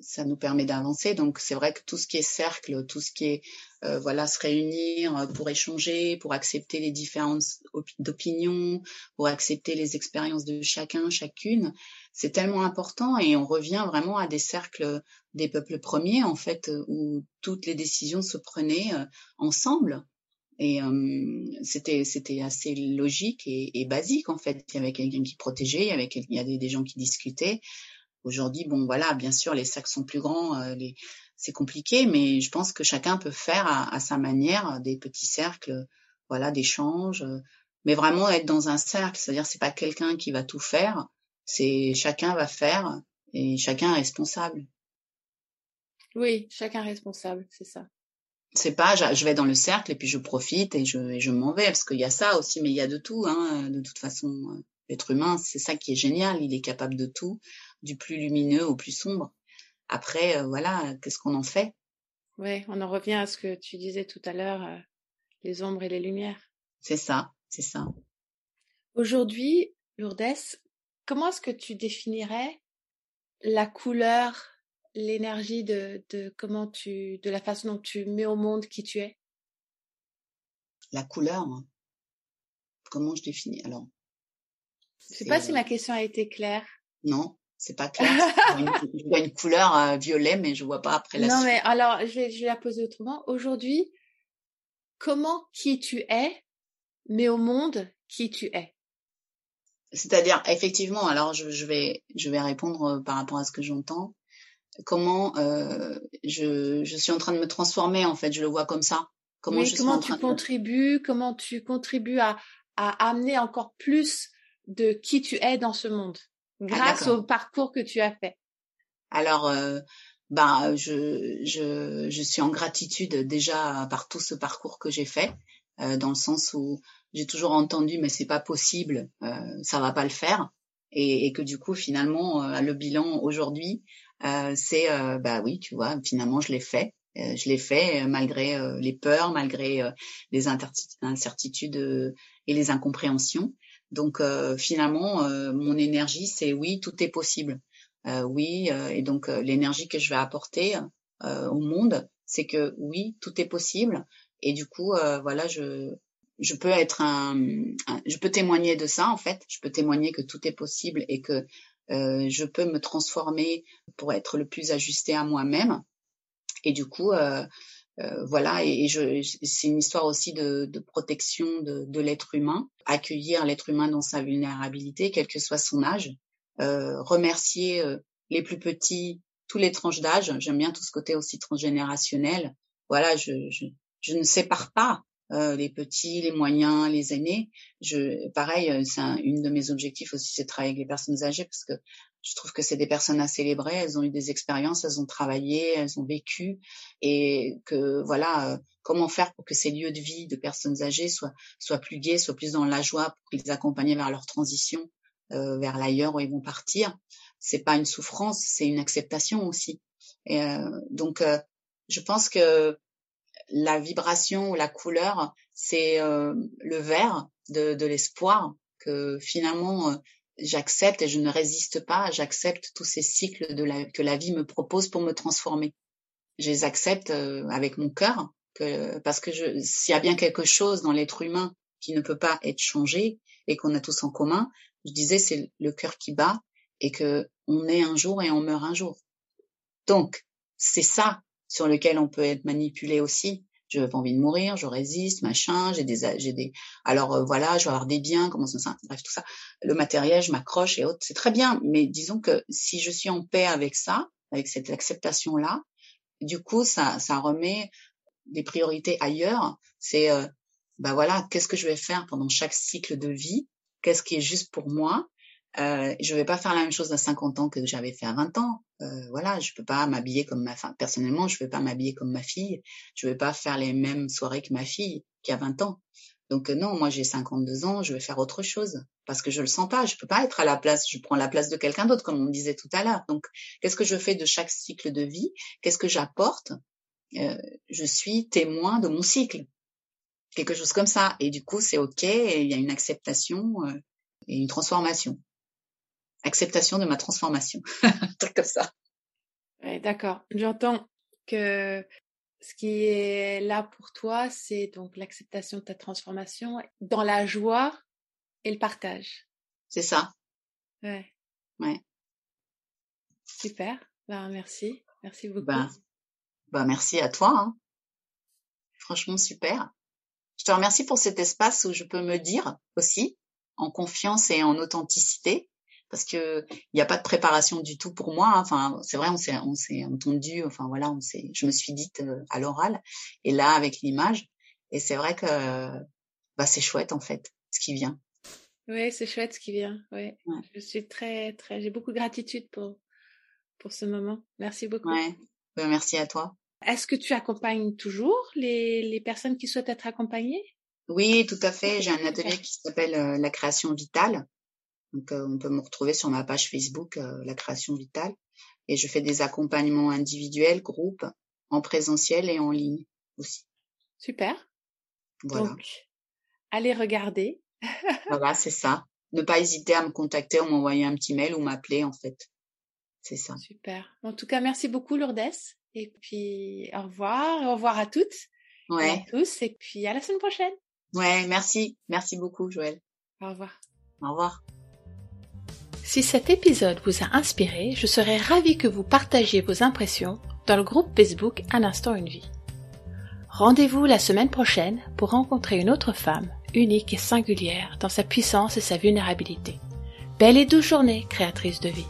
ça nous permet d'avancer. Donc c'est vrai que tout ce qui est cercle, tout ce qui est euh, voilà se réunir euh, pour échanger, pour accepter les différences d'opinions, pour accepter les expériences de chacun, chacune, c'est tellement important et on revient vraiment à des cercles des peuples premiers en fait où toutes les décisions se prenaient euh, ensemble. Et c'était c'était assez logique et, et, basique en fait. Il y avait quelqu'un qui protégeait, il y avait il y avait des gens qui discutaient. Aujourd'hui, bon, voilà, bien sûr, les sacs sont plus grands, euh, les... c'est compliqué, mais je pense que chacun peut faire à, sa manière des petits cercles, voilà, d'échanges, euh, mais vraiment être dans un cercle, c'est-à-dire c'est pas quelqu'un qui va tout faire, c'est chacun va faire et chacun est responsable. Oui, chacun responsable, c'est ça. C'est pas, je vais dans le cercle et puis je profite et je, et je m'en vais parce qu'il y a ça aussi, mais il y a de tout, hein, de toute façon. L'être humain, c'est ça qui est génial, il est capable de tout du plus lumineux au plus sombre. Après, euh, voilà, qu'est-ce qu'on en fait? Oui, on en revient à ce que tu disais tout à l'heure, euh, les ombres et les lumières. C'est ça, c'est ça. Aujourd'hui, Lourdes, comment est-ce que tu définirais la couleur, l'énergie de, de comment tu, de la façon dont tu mets au monde qui tu es? La couleur, hein. comment je définis? Alors, je sais pas si ma question a été claire. Non, c'est pas clair. je vois une couleur euh, violet, mais je vois pas après la Non, mais alors, je vais, je vais la poser autrement. Aujourd'hui, comment qui tu es, mais au monde qui tu es? C'est-à-dire, effectivement, alors je, je, vais, je vais répondre euh, par rapport à ce que j'entends. Comment euh, je, je suis en train de me transformer, en fait, je le vois comme ça. Comment, je comment tu contribues, comment tu contribues à, à amener encore plus de qui tu es dans ce monde? Ah, grâce au parcours que tu as fait Alors, euh, ben, je, je, je suis en gratitude déjà par tout ce parcours que j'ai fait, euh, dans le sens où j'ai toujours entendu mais c'est pas possible, euh, ça va pas le faire, et, et que du coup finalement euh, le bilan aujourd'hui, euh, c'est bah oui, tu vois, finalement je l'ai fait. je l'ai fait malgré les peurs, malgré les incertitudes et les incompréhensions. Donc euh, finalement, euh, mon énergie, c'est oui, tout est possible. Euh, oui, et donc l'énergie que je vais apporter au monde, c'est que oui, tout est possible. Et du coup, voilà, je je peux être un, je peux témoigner de ça en fait. Je peux témoigner que tout est possible et que je peux me transformer pour être le plus ajusté à moi-même. Et du coup, euh, voilà, et, je, c'est une histoire aussi de, de protection de, de l'être humain, accueillir l'être humain dans sa vulnérabilité, quel que soit son âge, euh, remercier euh, les plus petits, tous les tranches d'âge. J'aime bien tout ce côté aussi transgénérationnel. Voilà, je, je, je ne sépare pas euh, les petits, les moyens, les aînés. Je, pareil, euh, c'est une de mes objectifs aussi, c'est de travailler avec les personnes âgées parce que je trouve que c'est des personnes à célébrer. Elles ont eu des expériences, elles ont travaillé, elles ont vécu, et que voilà, euh, comment faire pour que ces lieux de vie de personnes âgées soient soient plus gais, soient plus dans la joie, pour qu'ils accompagnent vers leur transition euh, vers l'ailleurs où ils vont partir. C'est pas une souffrance, c'est une acceptation aussi. Euh, donc, je pense que la vibration ou la couleur, c'est le vert de, de l'espoir que finalement j'accepte et je ne résiste pas, j'accepte tous ces cycles que la vie me propose pour me transformer. Je les accepte euh, avec mon cœur, parce que s'il y a bien quelque chose dans l'être humain qui ne peut pas être changé et qu'on a tous en commun, je disais c'est le cœur qui bat et que on est un jour et on meurt un jour. Donc c'est ça sur lequel on peut être manipulé aussi. Je n'ai pas envie de mourir, je résiste, machin, j'ai des, j'ai des, alors euh, voilà, je vais avoir des biens, comment ça, bref tout ça, le matériel, je m'accroche et autres, c'est très bien. Mais disons que si je suis en paix avec ça, avec cette acceptation là, du coup ça, ça remet des priorités ailleurs. C'est, euh, bah voilà, qu'est-ce que je vais faire pendant chaque cycle de vie? Qu'est-ce qui est juste pour moi? Euh, je vais pas faire la même chose à 50 ans que j'avais fait à 20 ans. Euh, voilà, je peux pas m'habiller comme ma femme. Personnellement, je vais pas m'habiller comme ma fille. Je vais pas faire les mêmes soirées que ma fille qui a 20 ans. Donc euh, non, moi j'ai 52 ans, je vais faire autre chose parce que je le sens pas. Je peux pas être à la place. Je prends la place de quelqu'un d'autre, comme on disait tout à l'heure. Donc qu'est-ce que je fais de chaque cycle de vie? Qu'est-ce que j'apporte? Euh, Je suis témoin de mon cycle, quelque chose comme ça. Et du coup, c'est ok. il y a une acceptation euh, et une transformation acceptation de ma transformation, *laughs* un truc comme ça. Ouais, D'accord. J'entends que ce qui est là pour toi, c'est donc l'acceptation de ta transformation dans la joie et le partage. C'est ça. Ouais. Ouais. Super. Ben, merci. Merci beaucoup. Ben, ben merci à toi. Hein. Franchement, super. Je te remercie pour cet espace où je peux me dire aussi, en confiance et en authenticité, parce que il n'y a pas de préparation du tout pour moi. Hein. Enfin, c'est vrai, on s'est on s'est entendu. Enfin voilà, on s'est. Je me suis dite euh, à l'oral et là avec l'image. Et c'est vrai que bah c'est chouette en fait ce qui vient. Oui, c'est chouette ce qui vient. Oui, ouais. je suis très très. J'ai beaucoup de gratitude pour pour ce moment. Merci beaucoup. Ouais. Bah, merci à toi. Est-ce que tu accompagnes toujours les les personnes qui souhaitent être accompagnées? Oui, tout à fait. J'ai un atelier qui s'appelle euh, la création vitale donc, euh, on peut me retrouver sur ma page Facebook, euh, La Création Vitale. Et je fais des accompagnements individuels, groupes, en présentiel et en ligne aussi. Super. Voilà. Donc, allez regarder. *laughs* voilà, c'est ça. Ne pas hésiter à me contacter ou m'envoyer un petit mail ou m'appeler, en fait. C'est ça. Super. En tout cas, merci beaucoup, Lourdes. Et puis, au revoir. Au revoir à toutes. Ouais. Et à tous. Et puis, à la semaine prochaine. Ouais, merci. Merci beaucoup, Joël. Au revoir. Au revoir. Si cet épisode vous a inspiré, je serais ravie que vous partagiez vos impressions dans le groupe Facebook Un instant une vie. Rendez-vous la semaine prochaine pour rencontrer une autre femme, unique et singulière dans sa puissance et sa vulnérabilité. Belle et douce journée, créatrice de vie.